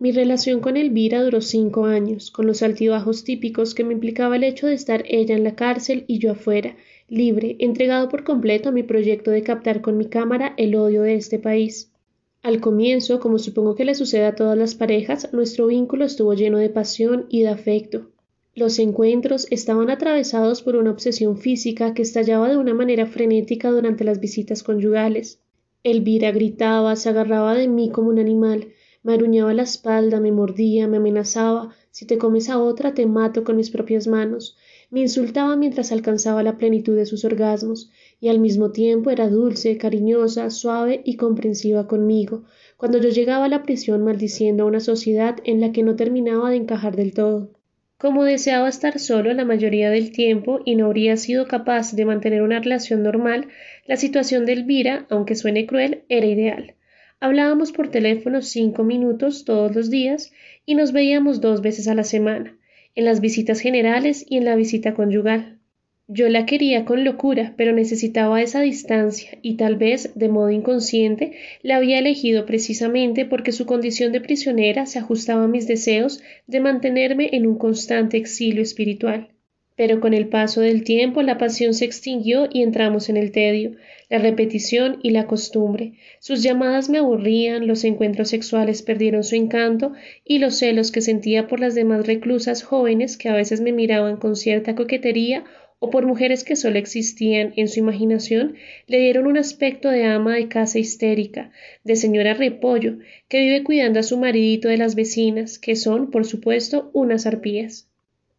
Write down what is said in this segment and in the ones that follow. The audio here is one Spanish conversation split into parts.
Mi relación con Elvira duró cinco años, con los altibajos típicos que me implicaba el hecho de estar ella en la cárcel y yo afuera, libre, entregado por completo a mi proyecto de captar con mi cámara el odio de este país. Al comienzo, como supongo que le sucede a todas las parejas, nuestro vínculo estuvo lleno de pasión y de afecto. Los encuentros estaban atravesados por una obsesión física que estallaba de una manera frenética durante las visitas conyugales. Elvira gritaba, se agarraba de mí como un animal, me aruñaba la espalda, me mordía, me amenazaba, si te comes a otra te mato con mis propias manos, me insultaba mientras alcanzaba la plenitud de sus orgasmos, y al mismo tiempo era dulce, cariñosa, suave y comprensiva conmigo, cuando yo llegaba a la prisión maldiciendo a una sociedad en la que no terminaba de encajar del todo. Como deseaba estar solo la mayoría del tiempo y no habría sido capaz de mantener una relación normal, la situación de Elvira, aunque suene cruel, era ideal. Hablábamos por teléfono cinco minutos todos los días y nos veíamos dos veces a la semana, en las visitas generales y en la visita conyugal. Yo la quería con locura, pero necesitaba esa distancia y tal vez, de modo inconsciente, la había elegido precisamente porque su condición de prisionera se ajustaba a mis deseos de mantenerme en un constante exilio espiritual. Pero con el paso del tiempo la pasión se extinguió y entramos en el tedio, la repetición y la costumbre. Sus llamadas me aburrían, los encuentros sexuales perdieron su encanto y los celos que sentía por las demás reclusas jóvenes que a veces me miraban con cierta coquetería o por mujeres que solo existían en su imaginación, le dieron un aspecto de ama de casa histérica, de señora repollo, que vive cuidando a su maridito de las vecinas, que son, por supuesto, unas arpías.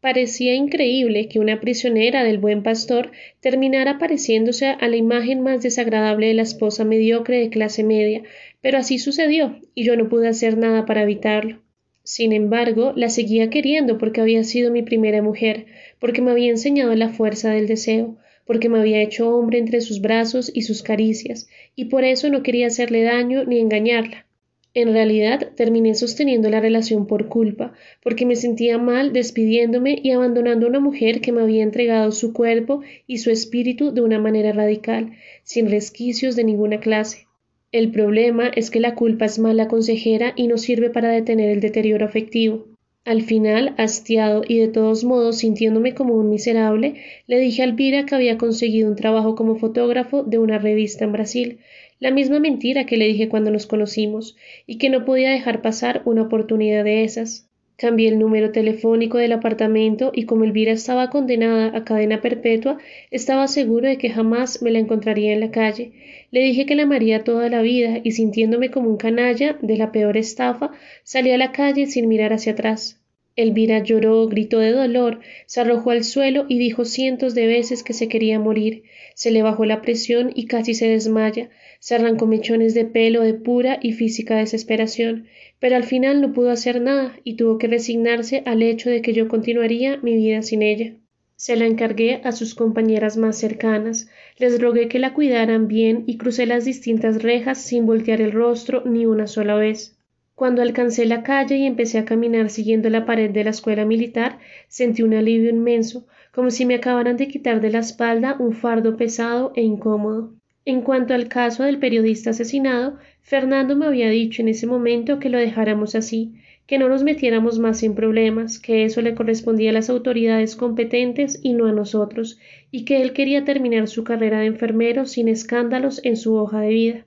Parecía increíble que una prisionera del buen pastor terminara pareciéndose a la imagen más desagradable de la esposa mediocre de clase media, pero así sucedió, y yo no pude hacer nada para evitarlo. Sin embargo, la seguía queriendo porque había sido mi primera mujer, porque me había enseñado la fuerza del deseo, porque me había hecho hombre entre sus brazos y sus caricias, y por eso no quería hacerle daño ni engañarla. En realidad terminé sosteniendo la relación por culpa, porque me sentía mal despidiéndome y abandonando a una mujer que me había entregado su cuerpo y su espíritu de una manera radical, sin resquicios de ninguna clase. El problema es que la culpa es mala consejera y no sirve para detener el deterioro afectivo. Al final, hastiado y de todos modos sintiéndome como un miserable, le dije a Elvira que había conseguido un trabajo como fotógrafo de una revista en Brasil, la misma mentira que le dije cuando nos conocimos, y que no podía dejar pasar una oportunidad de esas. Cambié el número telefónico del apartamento y como Elvira estaba condenada a cadena perpetua, estaba seguro de que jamás me la encontraría en la calle. Le dije que la amaría toda la vida y sintiéndome como un canalla de la peor estafa, salí a la calle sin mirar hacia atrás. Elvira lloró, gritó de dolor, se arrojó al suelo y dijo cientos de veces que se quería morir. Se le bajó la presión y casi se desmaya. Se arrancó mechones de pelo de pura y física desesperación, pero al final no pudo hacer nada y tuvo que resignarse al hecho de que yo continuaría mi vida sin ella. Se la encargué a sus compañeras más cercanas, les rogué que la cuidaran bien y crucé las distintas rejas sin voltear el rostro ni una sola vez. Cuando alcancé la calle y empecé a caminar siguiendo la pared de la escuela militar, sentí un alivio inmenso, como si me acabaran de quitar de la espalda un fardo pesado e incómodo. En cuanto al caso del periodista asesinado, Fernando me había dicho en ese momento que lo dejáramos así, que no nos metiéramos más en problemas, que eso le correspondía a las autoridades competentes y no a nosotros, y que él quería terminar su carrera de enfermero sin escándalos en su hoja de vida.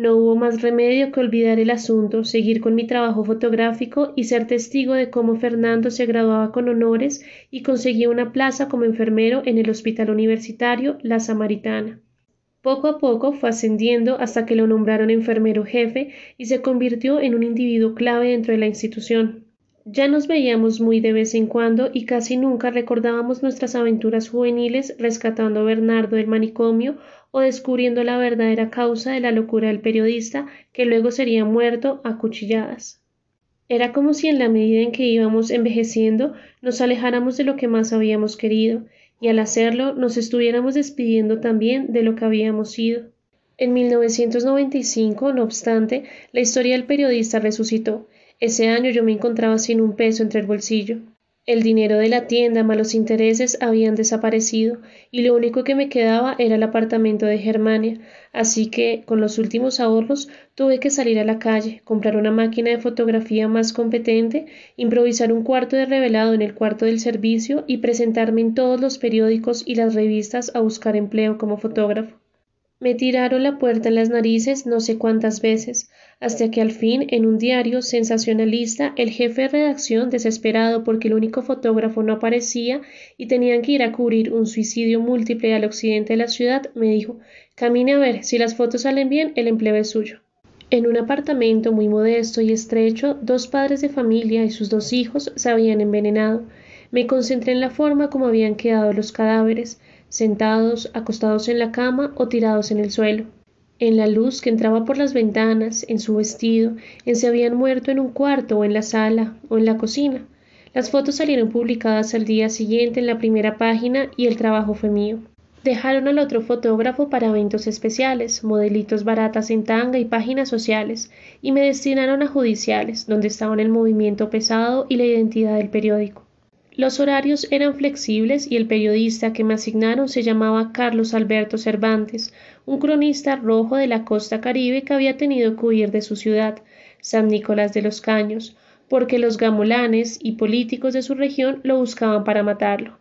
No hubo más remedio que olvidar el asunto, seguir con mi trabajo fotográfico y ser testigo de cómo Fernando se graduaba con honores y conseguía una plaza como enfermero en el Hospital Universitario La Samaritana. Poco a poco fue ascendiendo hasta que lo nombraron enfermero jefe y se convirtió en un individuo clave dentro de la institución. Ya nos veíamos muy de vez en cuando y casi nunca recordábamos nuestras aventuras juveniles rescatando a Bernardo del manicomio o descubriendo la verdadera causa de la locura del periodista que luego sería muerto a cuchilladas. Era como si en la medida en que íbamos envejeciendo nos alejáramos de lo que más habíamos querido, y al hacerlo nos estuviéramos despidiendo también de lo que habíamos sido. En 1995, no obstante, la historia del periodista resucitó. Ese año yo me encontraba sin un peso entre el bolsillo. El dinero de la tienda más los intereses habían desaparecido y lo único que me quedaba era el apartamento de Germania, así que con los últimos ahorros tuve que salir a la calle, comprar una máquina de fotografía más competente, improvisar un cuarto de revelado en el cuarto del servicio y presentarme en todos los periódicos y las revistas a buscar empleo como fotógrafo. Me tiraron la puerta en las narices no sé cuántas veces, hasta que al fin, en un diario sensacionalista, el jefe de redacción, desesperado porque el único fotógrafo no aparecía y tenían que ir a cubrir un suicidio múltiple al occidente de la ciudad, me dijo Camine a ver, si las fotos salen bien, el empleo es suyo. En un apartamento muy modesto y estrecho, dos padres de familia y sus dos hijos se habían envenenado. Me concentré en la forma como habían quedado los cadáveres, sentados, acostados en la cama o tirados en el suelo. En la luz que entraba por las ventanas, en su vestido, en si habían muerto en un cuarto o en la sala o en la cocina. Las fotos salieron publicadas al día siguiente en la primera página y el trabajo fue mío. Dejaron al otro fotógrafo para eventos especiales, modelitos baratas en tanga y páginas sociales, y me destinaron a judiciales, donde estaban el movimiento pesado y la identidad del periódico. Los horarios eran flexibles y el periodista que me asignaron se llamaba Carlos Alberto Cervantes, un cronista rojo de la costa caribe que había tenido que huir de su ciudad, San Nicolás de los Caños, porque los gamolanes y políticos de su región lo buscaban para matarlo.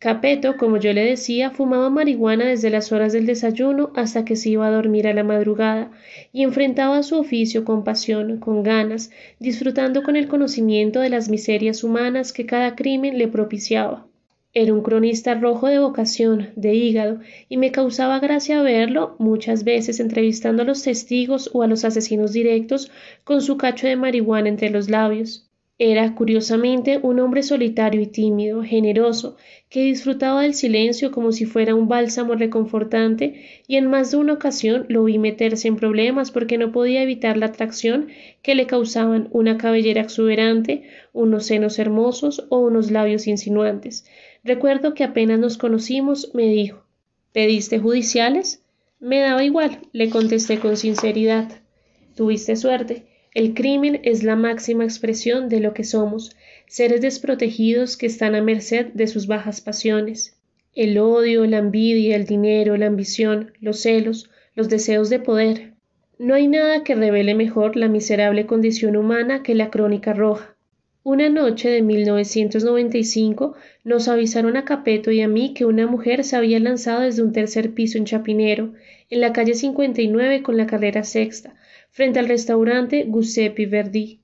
Capeto, como yo le decía, fumaba marihuana desde las horas del desayuno hasta que se iba a dormir a la madrugada, y enfrentaba su oficio con pasión, con ganas, disfrutando con el conocimiento de las miserias humanas que cada crimen le propiciaba. Era un cronista rojo de vocación, de hígado, y me causaba gracia verlo muchas veces entrevistando a los testigos o a los asesinos directos con su cacho de marihuana entre los labios. Era, curiosamente, un hombre solitario y tímido, generoso, que disfrutaba del silencio como si fuera un bálsamo reconfortante, y en más de una ocasión lo vi meterse en problemas porque no podía evitar la atracción que le causaban una cabellera exuberante, unos senos hermosos o unos labios insinuantes. Recuerdo que apenas nos conocimos, me dijo ¿Pediste judiciales? Me daba igual, le contesté con sinceridad. Tuviste suerte. El crimen es la máxima expresión de lo que somos, seres desprotegidos que están a merced de sus bajas pasiones. El odio, la envidia, el dinero, la ambición, los celos, los deseos de poder. No hay nada que revele mejor la miserable condición humana que la crónica roja. Una noche de 1995 nos avisaron a Capeto y a mí que una mujer se había lanzado desde un tercer piso en Chapinero, en la calle 59 con la carrera sexta, frente al restaurante Giuseppe Verdi.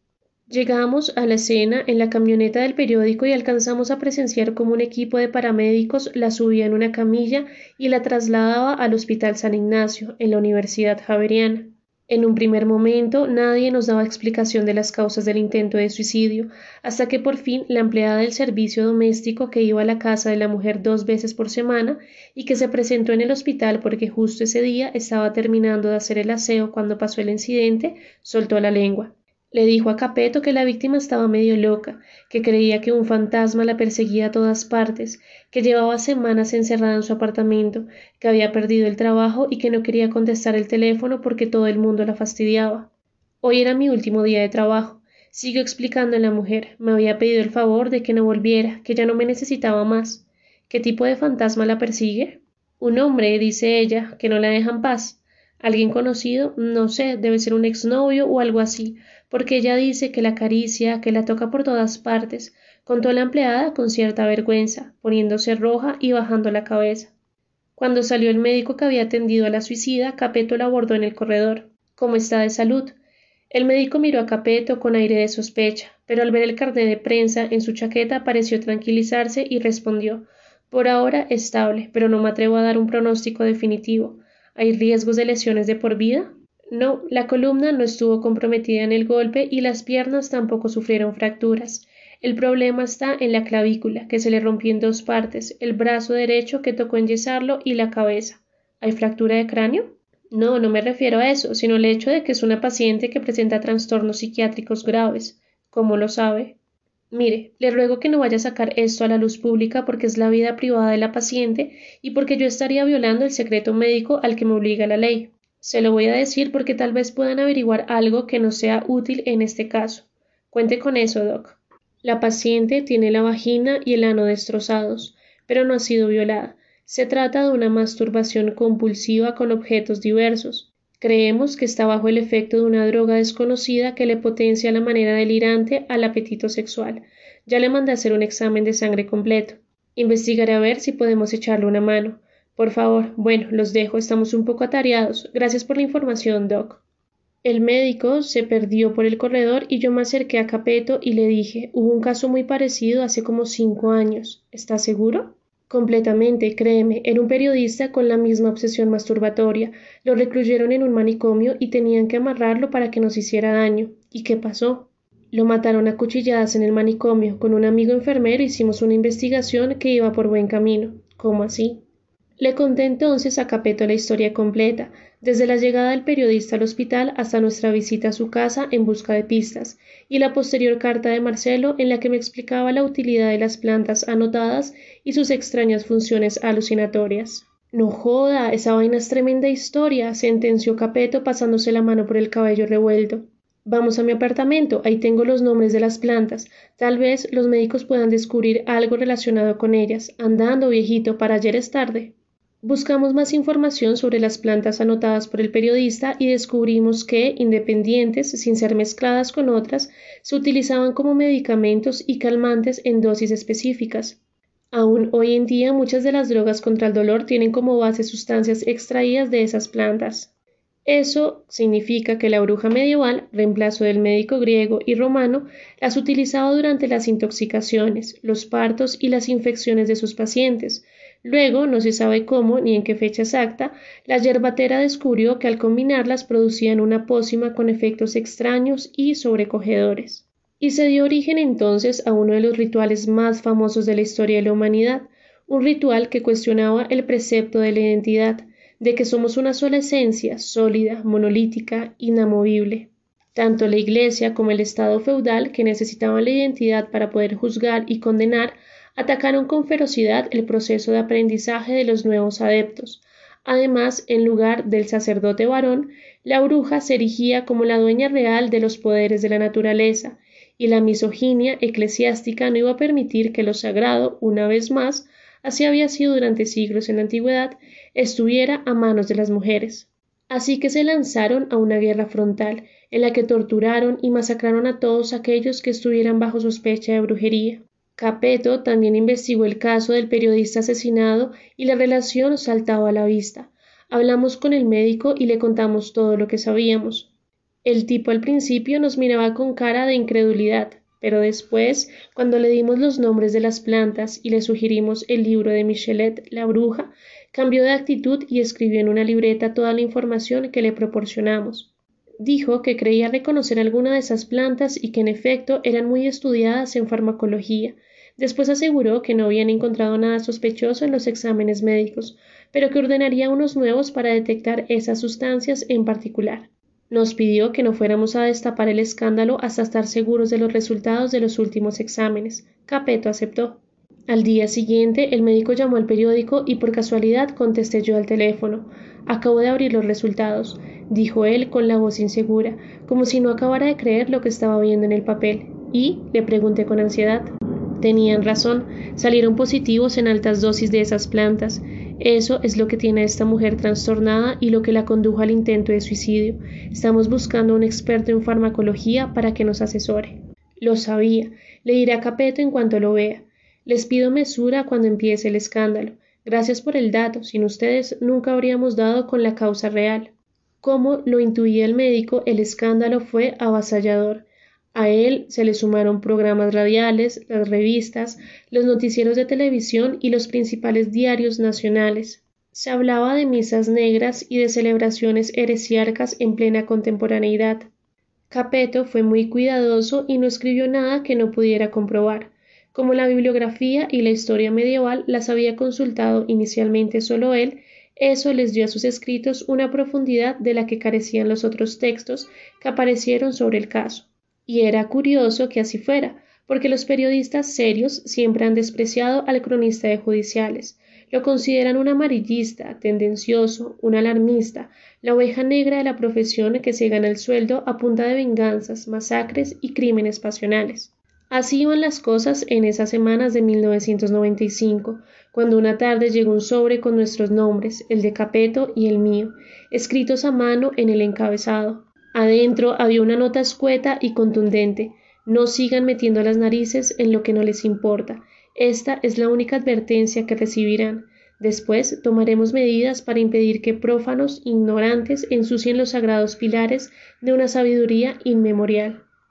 Llegamos a la escena en la camioneta del periódico y alcanzamos a presenciar cómo un equipo de paramédicos la subía en una camilla y la trasladaba al Hospital San Ignacio, en la Universidad Javeriana. En un primer momento nadie nos daba explicación de las causas del intento de suicidio, hasta que por fin la empleada del servicio doméstico que iba a la casa de la mujer dos veces por semana y que se presentó en el hospital porque justo ese día estaba terminando de hacer el aseo cuando pasó el incidente, soltó la lengua. Le dijo a Capeto que la víctima estaba medio loca, que creía que un fantasma la perseguía a todas partes, que llevaba semanas encerrada en su apartamento, que había perdido el trabajo y que no quería contestar el teléfono porque todo el mundo la fastidiaba. Hoy era mi último día de trabajo. Siguió explicando a la mujer. Me había pedido el favor de que no volviera, que ya no me necesitaba más. ¿Qué tipo de fantasma la persigue? Un hombre, dice ella, que no la deja en paz. ¿Alguien conocido? No sé, debe ser un exnovio o algo así, porque ella dice que la acaricia, que la toca por todas partes, contó la empleada con cierta vergüenza, poniéndose roja y bajando la cabeza. Cuando salió el médico que había atendido a la suicida, Capeto la abordó en el corredor. ¿Cómo está de salud? El médico miró a Capeto con aire de sospecha, pero al ver el carnet de prensa en su chaqueta pareció tranquilizarse y respondió Por ahora estable, pero no me atrevo a dar un pronóstico definitivo. ¿Hay riesgos de lesiones de por vida? No, la columna no estuvo comprometida en el golpe y las piernas tampoco sufrieron fracturas. El problema está en la clavícula, que se le rompió en dos partes, el brazo derecho que tocó enyesarlo y la cabeza. ¿Hay fractura de cráneo? No, no me refiero a eso, sino al hecho de que es una paciente que presenta trastornos psiquiátricos graves. ¿Cómo lo sabe? Mire, le ruego que no vaya a sacar esto a la luz pública porque es la vida privada de la paciente y porque yo estaría violando el secreto médico al que me obliga la ley. Se lo voy a decir porque tal vez puedan averiguar algo que no sea útil en este caso. Cuente con eso, Doc. La paciente tiene la vagina y el ano destrozados, pero no ha sido violada. Se trata de una masturbación compulsiva con objetos diversos. Creemos que está bajo el efecto de una droga desconocida que le potencia la manera delirante al apetito sexual. Ya le mandé a hacer un examen de sangre completo. Investigaré a ver si podemos echarle una mano. Por favor, bueno, los dejo, estamos un poco atareados. Gracias por la información, Doc. El médico se perdió por el corredor y yo me acerqué a Capeto y le dije hubo un caso muy parecido hace como cinco años. ¿Estás seguro? Completamente, créeme, era un periodista con la misma obsesión masturbatoria. Lo recluyeron en un manicomio y tenían que amarrarlo para que nos hiciera daño. ¿Y qué pasó? Lo mataron a cuchilladas en el manicomio. Con un amigo enfermero hicimos una investigación que iba por buen camino. ¿Cómo así? Le conté entonces a Capeto la historia completa, desde la llegada del periodista al hospital hasta nuestra visita a su casa en busca de pistas, y la posterior carta de Marcelo en la que me explicaba la utilidad de las plantas anotadas y sus extrañas funciones alucinatorias. No joda, esa vaina es tremenda historia, sentenció Capeto pasándose la mano por el cabello revuelto. Vamos a mi apartamento, ahí tengo los nombres de las plantas. Tal vez los médicos puedan descubrir algo relacionado con ellas. Andando, viejito, para ayer es tarde. Buscamos más información sobre las plantas anotadas por el periodista y descubrimos que, independientes, sin ser mezcladas con otras, se utilizaban como medicamentos y calmantes en dosis específicas. Aún hoy en día muchas de las drogas contra el dolor tienen como base sustancias extraídas de esas plantas. Eso significa que la bruja medieval, reemplazo del médico griego y romano, las utilizaba durante las intoxicaciones, los partos y las infecciones de sus pacientes. Luego, no se sabe cómo ni en qué fecha exacta, la yerbatera descubrió que al combinarlas producían una pócima con efectos extraños y sobrecogedores. Y se dio origen entonces a uno de los rituales más famosos de la historia de la humanidad, un ritual que cuestionaba el precepto de la identidad, de que somos una sola esencia, sólida, monolítica, inamovible. Tanto la Iglesia como el Estado feudal, que necesitaban la identidad para poder juzgar y condenar, atacaron con ferocidad el proceso de aprendizaje de los nuevos adeptos. Además, en lugar del sacerdote varón, la bruja se erigía como la dueña real de los poderes de la naturaleza, y la misoginia eclesiástica no iba a permitir que lo sagrado, una vez más, así había sido durante siglos en la antigüedad, estuviera a manos de las mujeres. Así que se lanzaron a una guerra frontal, en la que torturaron y masacraron a todos aquellos que estuvieran bajo sospecha de brujería. Capeto también investigó el caso del periodista asesinado y la relación saltaba a la vista. Hablamos con el médico y le contamos todo lo que sabíamos. El tipo al principio nos miraba con cara de incredulidad, pero después, cuando le dimos los nombres de las plantas y le sugerimos el libro de Michelet, la bruja, Cambió de actitud y escribió en una libreta toda la información que le proporcionamos. Dijo que creía reconocer alguna de esas plantas y que en efecto eran muy estudiadas en farmacología. Después aseguró que no habían encontrado nada sospechoso en los exámenes médicos, pero que ordenaría unos nuevos para detectar esas sustancias en particular. Nos pidió que no fuéramos a destapar el escándalo hasta estar seguros de los resultados de los últimos exámenes. Capeto aceptó. Al día siguiente, el médico llamó al periódico y por casualidad contesté yo al teléfono. Acabo de abrir los resultados, dijo él con la voz insegura, como si no acabara de creer lo que estaba viendo en el papel. Y le pregunté con ansiedad. Tenían razón, salieron positivos en altas dosis de esas plantas. Eso es lo que tiene a esta mujer trastornada y lo que la condujo al intento de suicidio. Estamos buscando a un experto en farmacología para que nos asesore. Lo sabía. Le diré a Capeto en cuanto lo vea. Les pido mesura cuando empiece el escándalo. Gracias por el dato. Sin ustedes nunca habríamos dado con la causa real. Como lo intuía el médico, el escándalo fue avasallador. A él se le sumaron programas radiales, las revistas, los noticieros de televisión y los principales diarios nacionales. Se hablaba de misas negras y de celebraciones heresiarcas en plena contemporaneidad. Capeto fue muy cuidadoso y no escribió nada que no pudiera comprobar. Como la bibliografía y la historia medieval las había consultado inicialmente solo él, eso les dio a sus escritos una profundidad de la que carecían los otros textos que aparecieron sobre el caso. Y era curioso que así fuera, porque los periodistas serios siempre han despreciado al cronista de judiciales, lo consideran un amarillista, tendencioso, un alarmista, la oveja negra de la profesión que se gana el sueldo a punta de venganzas, masacres y crímenes pasionales. Así iban las cosas en esas semanas de 1995, cuando una tarde llegó un sobre con nuestros nombres, el de Capeto y el mío, escritos a mano en el encabezado. Adentro había una nota escueta y contundente. No sigan metiendo las narices en lo que no les importa. Esta es la única advertencia que recibirán. Después tomaremos medidas para impedir que prófanos ignorantes ensucien los sagrados pilares de una sabiduría inmemorial.